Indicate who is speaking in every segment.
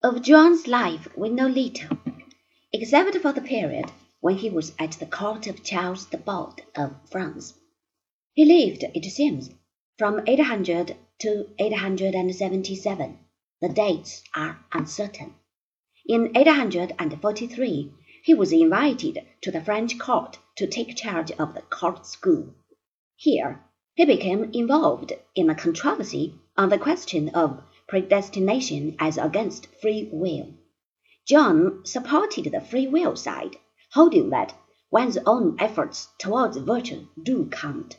Speaker 1: Of John's life we know little, except for the period when he was at the court of Charles the Bald of France. He lived, it seems, from 800 to 877. The dates are uncertain. In 843 he was invited to the French court to take charge of the court school. Here he became involved in a controversy on the question of predestination as against free will. John supported the free will side, holding that one's own efforts towards virtue do count.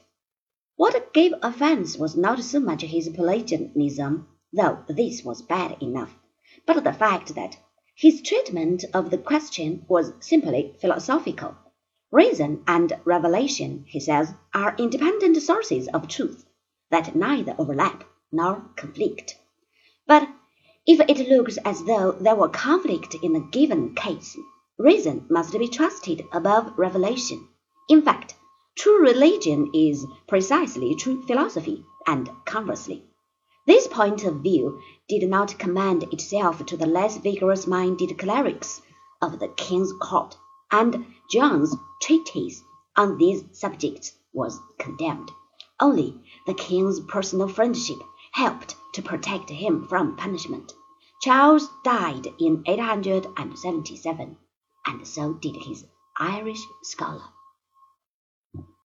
Speaker 1: What gave offense was not so much his Pelagianism, though this was bad enough, but the fact that his treatment of the question was simply philosophical. Reason and revelation, he says, are independent sources of truth that neither overlap nor conflict. But if it looks as though there were conflict in a given case, reason must be trusted above revelation. In fact, true religion is precisely true philosophy, and conversely. This point of view did not commend itself to the less vigorous minded clerics of the king's court, and John's treatise on these subjects was condemned. Only the king's personal friendship helped to protect him from punishment. Charles died in 877, and so did his Irish scholar.